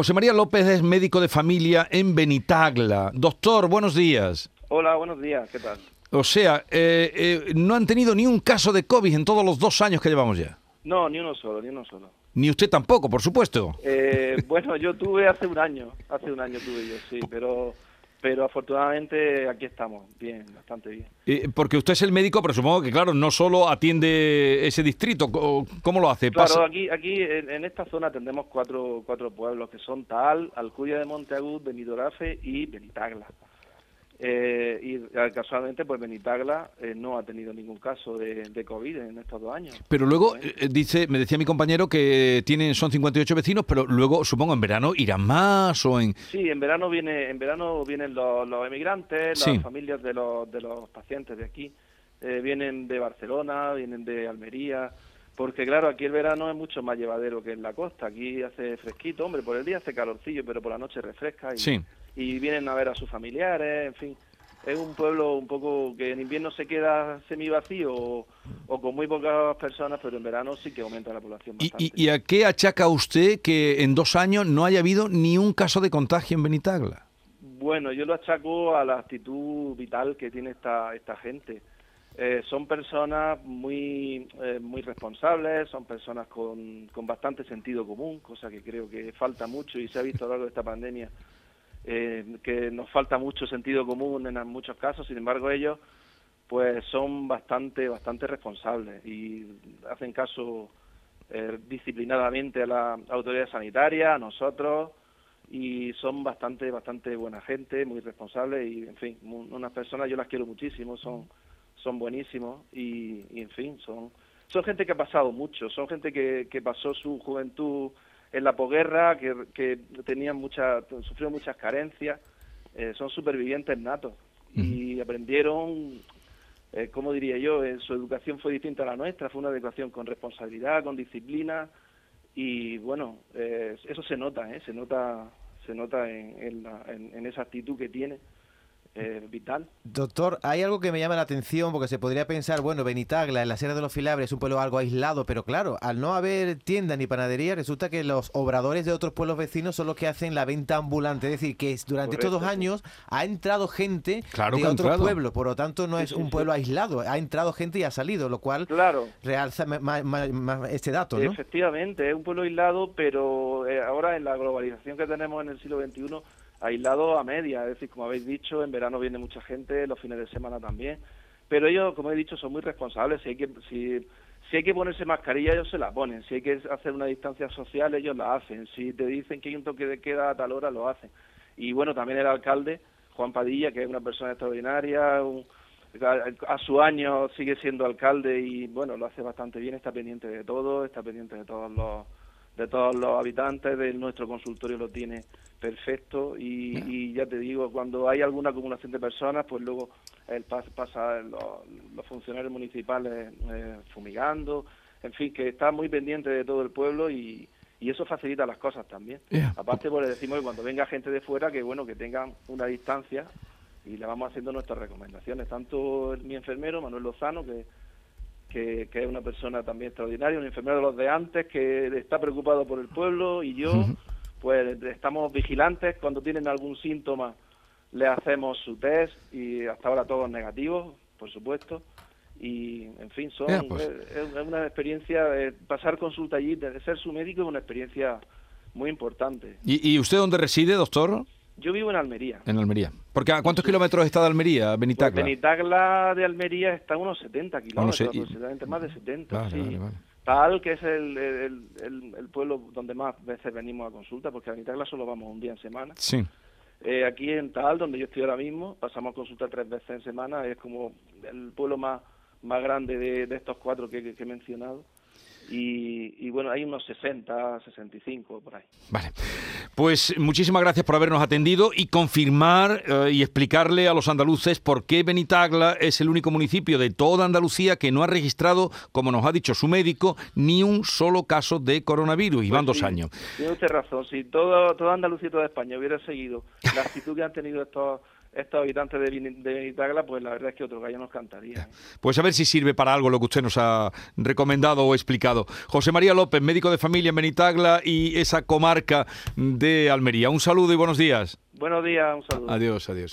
José María López es médico de familia en Benitagla. Doctor, buenos días. Hola, buenos días, ¿qué tal? O sea, eh, eh, no han tenido ni un caso de COVID en todos los dos años que llevamos ya. No, ni uno solo, ni uno solo. Ni usted tampoco, por supuesto. Eh, bueno, yo tuve hace un año, hace un año tuve yo, sí, pero pero afortunadamente aquí estamos, bien, bastante bien. Eh, porque usted es el médico, pero supongo que, claro, no solo atiende ese distrito, ¿cómo lo hace? Claro, aquí, aquí en, esta zona tenemos cuatro, cuatro pueblos que son Tal, Alcuya de Monteagud, Benidorafe y Benitagla. Eh, y eh, casualmente, pues Benitagla eh, no ha tenido ningún caso de, COVID en estos dos años. Pero luego, dice, me decía mi compañero que tienen son 58 vecinos, pero luego, supongo, en verano irán más o en... Sí, en verano viene en verano vienen los, emigrantes, las familias de los, de los pacientes de aquí, vienen de Barcelona, vienen de Almería, porque claro, aquí el verano es mucho más llevadero que en la costa. Aquí hace fresquito, hombre, por el día hace calorcillo, pero por la noche refresca. Y, sí y vienen a ver a sus familiares, en fin. Es un pueblo un poco que en invierno se queda semi vacío o, con muy pocas personas, pero en verano sí que aumenta la población. Bastante. ¿Y, a qué achaca usted que en dos años no haya habido ni un caso de contagio en Benitagla? Bueno, yo lo achaco a la actitud vital que tiene esta, esta gente. Eh, son personas muy, eh, muy responsables, son personas con, con bastante sentido común, cosa que creo que falta mucho y se ha visto a lo largo de esta pandemia eh, que nos falta mucho sentido común en muchos casos, sin embargo ellos pues son bastante bastante responsables y hacen caso eh, disciplinadamente a la autoridad sanitaria, a nosotros y son bastante bastante buena gente, muy responsables y en fin, unas personas yo las quiero muchísimo, son son buenísimos y, y en fin, son son gente que ha pasado mucho, son gente que, que pasó su juventud en la posguerra, que, que tenían mucha, sufrieron muchas carencias, eh, son supervivientes natos y aprendieron, eh, ¿cómo diría yo? Eh, su educación fue distinta a la nuestra, fue una educación con responsabilidad, con disciplina y bueno, eh, eso se nota, ¿eh? se nota, se nota en, en, en esa actitud que tiene eh, vital. Doctor, hay algo que me llama la atención porque se podría pensar, bueno, Benitagla, en la Sierra de los Filabres, es un pueblo algo aislado, pero claro, al no haber tienda ni panadería, resulta que los obradores de otros pueblos vecinos son los que hacen la venta ambulante. Es decir, que durante estos dos años ha entrado gente de otros pueblos, por lo tanto no es un pueblo aislado, ha entrado gente y ha salido, lo cual claro. realza más, este dato. ¿no? Efectivamente, es un pueblo aislado, pero eh, ahora en la globalización que tenemos en el siglo XXI aislado a media, es decir, como habéis dicho, en verano viene mucha gente, los fines de semana también, pero ellos, como he dicho, son muy responsables, si hay que, si, si hay que ponerse mascarilla, ellos se la ponen, si hay que hacer una distancia social, ellos la hacen, si te dicen que hay un toque de queda a tal hora, lo hacen. Y bueno, también el alcalde, Juan Padilla, que es una persona extraordinaria, a, su año sigue siendo alcalde y bueno, lo hace bastante bien, está pendiente de todo, está pendiente de todos los de todos los habitantes de nuestro consultorio lo tiene perfecto y, ya te digo, cuando hay alguna acumulación de personas, pues luego él pasa, los, funcionarios municipales eh, fumigando, en fin, que está muy pendiente de todo el pueblo y, eso facilita las cosas también. Aparte, pues le decimos que cuando venga gente de fuera, que bueno, que tengan una distancia y le vamos haciendo nuestras recomendaciones, tanto mi enfermero, Manuel Lozano, que que, es una persona también extraordinaria, un enfermero de los de antes que está preocupado por el pueblo y yo, pues estamos vigilantes cuando tienen algún síntoma, le hacemos su test y hasta ahora todos negativos, por supuesto. Y, en fin, son, pues. es, una experiencia, de pasar consulta allí, de ser su médico es una experiencia muy importante. ¿Y, y usted dónde reside, doctor? Yo vivo en Almería. En Almería. Porque ¿a cuántos kilómetros está de Almería, Benitagla? Pues Benitagla de Almería está a unos 70 kilómetros, aproximadamente más de 70, sí. Tal que es el, el, pueblo donde más veces venimos a consulta, porque a Benitagla solo vamos un día en semana. Sí. Eh, aquí en Tal, donde yo estoy ahora mismo, pasamos a consulta tres veces en semana, es como el pueblo más, más grande de, de estos cuatro que he mencionado. Y, bueno, hay unos 60, 65 por ahí. Vale. Pues muchísimas gracias por habernos atendido y confirmar eh, y explicarle a los andaluces por qué Benitagla es el único municipio de toda Andalucía que no ha registrado, como nos ha dicho su médico, ni un solo caso de coronavirus. y van pues dos años. Tiene usted razón. Si todo, toda Andalucía y toda España hubiera seguido la actitud que han tenido estos estos habitantes de, Benitagla, pues la verdad es que otro gallo nos cantaría. ¿eh? Pues a ver si sirve para algo lo que usted nos ha recomendado o explicado. José María López, médico de familia en Benitagla y esa comarca de Almería. Un saludo y buenos días. Buenos días, un saludo. Adiós, adiós.